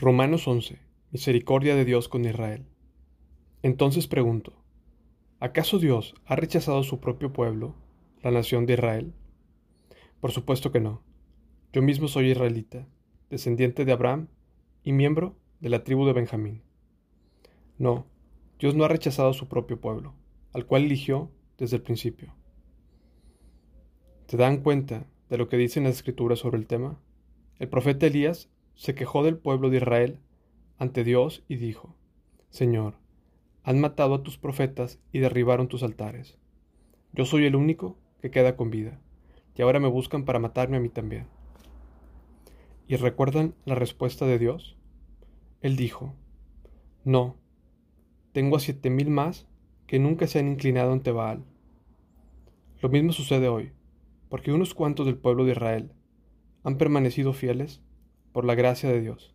Romanos 11. Misericordia de Dios con Israel. Entonces pregunto, ¿acaso Dios ha rechazado su propio pueblo, la nación de Israel? Por supuesto que no. Yo mismo soy israelita, descendiente de Abraham y miembro de la tribu de Benjamín. No, Dios no ha rechazado su propio pueblo, al cual eligió desde el principio. ¿Te dan cuenta de lo que dicen las escrituras sobre el tema? El profeta Elías se quejó del pueblo de Israel ante Dios y dijo, Señor, han matado a tus profetas y derribaron tus altares. Yo soy el único que queda con vida, y ahora me buscan para matarme a mí también. ¿Y recuerdan la respuesta de Dios? Él dijo, No, tengo a siete mil más que nunca se han inclinado ante Baal. Lo mismo sucede hoy, porque unos cuantos del pueblo de Israel han permanecido fieles por la gracia de Dios,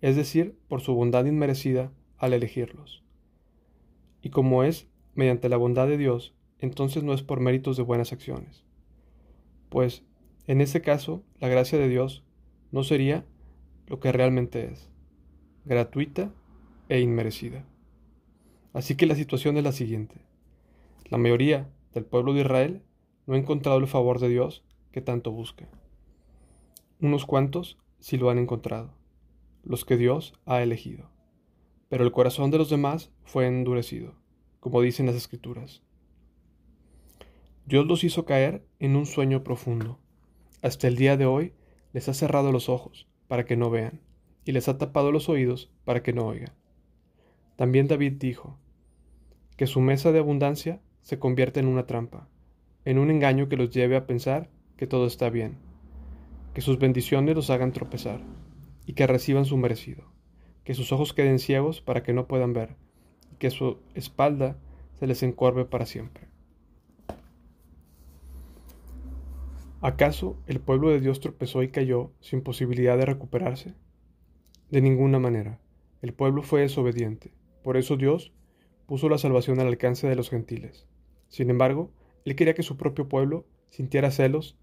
es decir, por su bondad inmerecida al elegirlos. Y como es mediante la bondad de Dios, entonces no es por méritos de buenas acciones. Pues, en ese caso, la gracia de Dios no sería lo que realmente es, gratuita e inmerecida. Así que la situación es la siguiente. La mayoría del pueblo de Israel no ha encontrado el favor de Dios que tanto busca. Unos cuantos si lo han encontrado, los que Dios ha elegido. Pero el corazón de los demás fue endurecido, como dicen las escrituras. Dios los hizo caer en un sueño profundo. Hasta el día de hoy les ha cerrado los ojos para que no vean, y les ha tapado los oídos para que no oigan. También David dijo, que su mesa de abundancia se convierta en una trampa, en un engaño que los lleve a pensar que todo está bien que sus bendiciones los hagan tropezar, y que reciban su merecido, que sus ojos queden ciegos para que no puedan ver, y que su espalda se les encorve para siempre. ¿Acaso el pueblo de Dios tropezó y cayó sin posibilidad de recuperarse? De ninguna manera. El pueblo fue desobediente. Por eso Dios puso la salvación al alcance de los gentiles. Sin embargo, Él quería que su propio pueblo sintiera celos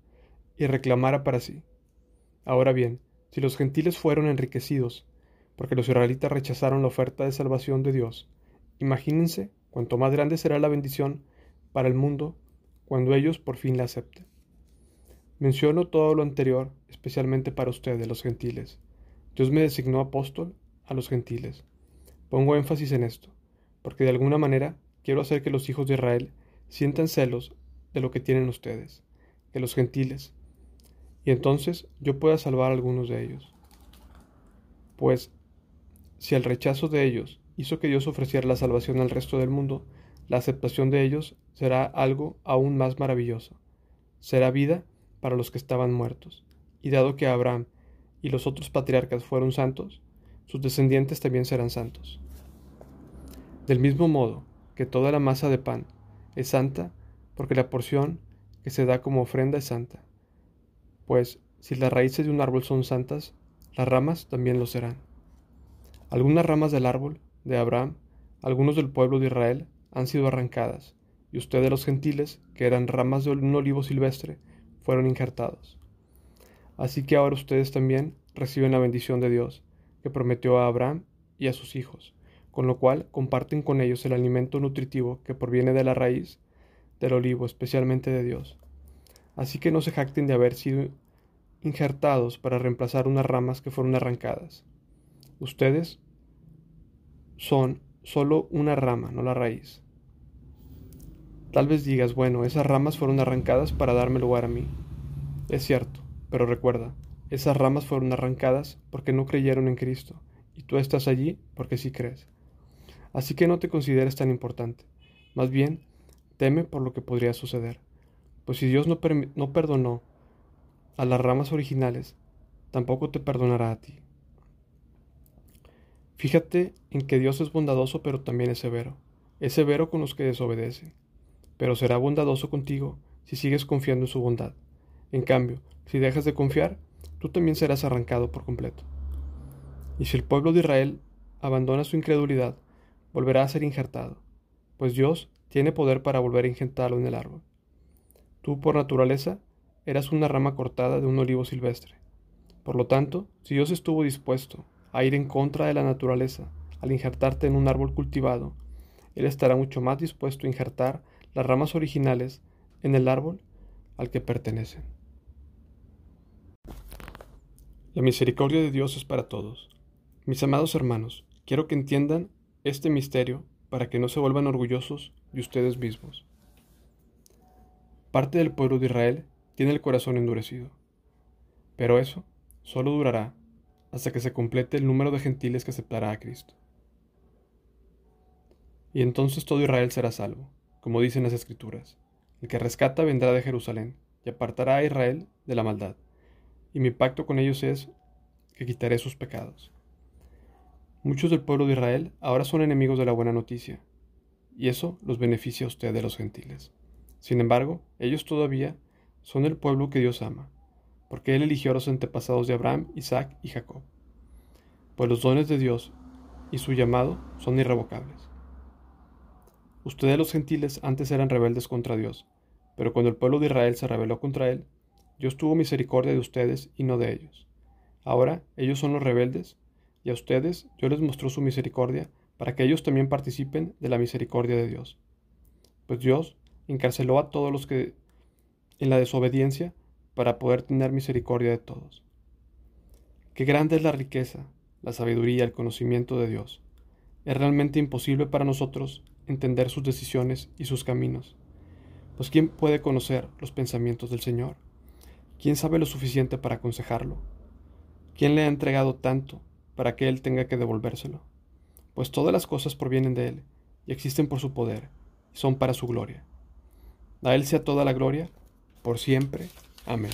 y reclamara para sí. Ahora bien, si los gentiles fueron enriquecidos, porque los israelitas rechazaron la oferta de salvación de Dios, imagínense cuánto más grande será la bendición para el mundo cuando ellos por fin la acepten. Menciono todo lo anterior, especialmente para ustedes, los gentiles. Dios me designó apóstol a los gentiles. Pongo énfasis en esto, porque de alguna manera quiero hacer que los hijos de Israel sientan celos de lo que tienen ustedes, que los gentiles, y entonces yo pueda salvar a algunos de ellos. Pues, si el rechazo de ellos hizo que Dios ofreciera la salvación al resto del mundo, la aceptación de ellos será algo aún más maravilloso. Será vida para los que estaban muertos. Y dado que Abraham y los otros patriarcas fueron santos, sus descendientes también serán santos. Del mismo modo que toda la masa de pan es santa, porque la porción que se da como ofrenda es santa pues si las raíces de un árbol son santas, las ramas también lo serán. Algunas ramas del árbol de Abraham, algunos del pueblo de Israel, han sido arrancadas, y ustedes los gentiles, que eran ramas de un olivo silvestre, fueron injertados. Así que ahora ustedes también reciben la bendición de Dios, que prometió a Abraham y a sus hijos, con lo cual comparten con ellos el alimento nutritivo que proviene de la raíz del olivo, especialmente de Dios. Así que no se jacten de haber sido injertados para reemplazar unas ramas que fueron arrancadas. Ustedes son solo una rama, no la raíz. Tal vez digas, bueno, esas ramas fueron arrancadas para darme lugar a mí. Es cierto, pero recuerda, esas ramas fueron arrancadas porque no creyeron en Cristo, y tú estás allí porque sí crees. Así que no te consideres tan importante. Más bien, teme por lo que podría suceder. Pues si Dios no, perdonó a las ramas originales, tampoco te perdonará a ti. Fíjate en que Dios es bondadoso pero también es severo. Es severo con los que desobedecen, pero será bondadoso contigo si sigues confiando en su bondad. En cambio, si dejas de confiar, tú también serás arrancado por completo. Y si el pueblo de Israel abandona su incredulidad, volverá a ser injertado, pues Dios tiene poder para volver a injertarlo en el árbol. Tú, por naturaleza, eras una rama cortada de un olivo silvestre. Por lo tanto, si Dios estuvo dispuesto a ir en contra de la naturaleza, al injertarte en un árbol cultivado, Él estará mucho más dispuesto a injertar las ramas originales en el árbol al que pertenecen. La misericordia de Dios es para todos. Mis amados hermanos, quiero que entiendan este misterio para que no se vuelvan orgullosos de ustedes mismos. Parte del pueblo de Israel tiene el corazón endurecido, pero eso solo durará hasta que se complete el número de gentiles que aceptará a Cristo. Y entonces todo Israel será salvo, como dicen las Escrituras. El que rescata vendrá de Jerusalén y apartará a Israel de la maldad. Y mi pacto con ellos es que quitaré sus pecados. Muchos del pueblo de Israel ahora son enemigos de la buena noticia, y eso los beneficia a usted de los gentiles. Sin embargo, ellos todavía son el pueblo que Dios ama, porque Él eligió a los antepasados de Abraham, Isaac y Jacob. Pues los dones de Dios y su llamado son irrevocables. Ustedes los gentiles antes eran rebeldes contra Dios, pero cuando el pueblo de Israel se rebeló contra Él, Dios tuvo misericordia de ustedes y no de ellos. Ahora ellos son los rebeldes, y a ustedes Dios les mostró su misericordia para que ellos también participen de la misericordia de Dios. Pues Dios encarceló a todos los que en la desobediencia para poder tener misericordia de todos. Qué grande es la riqueza, la sabiduría, el conocimiento de Dios. Es realmente imposible para nosotros entender sus decisiones y sus caminos. Pues ¿quién puede conocer los pensamientos del Señor? ¿Quién sabe lo suficiente para aconsejarlo? ¿Quién le ha entregado tanto para que Él tenga que devolvérselo? Pues todas las cosas provienen de Él y existen por su poder y son para su gloria. A Él sea toda la gloria, por siempre. Amén.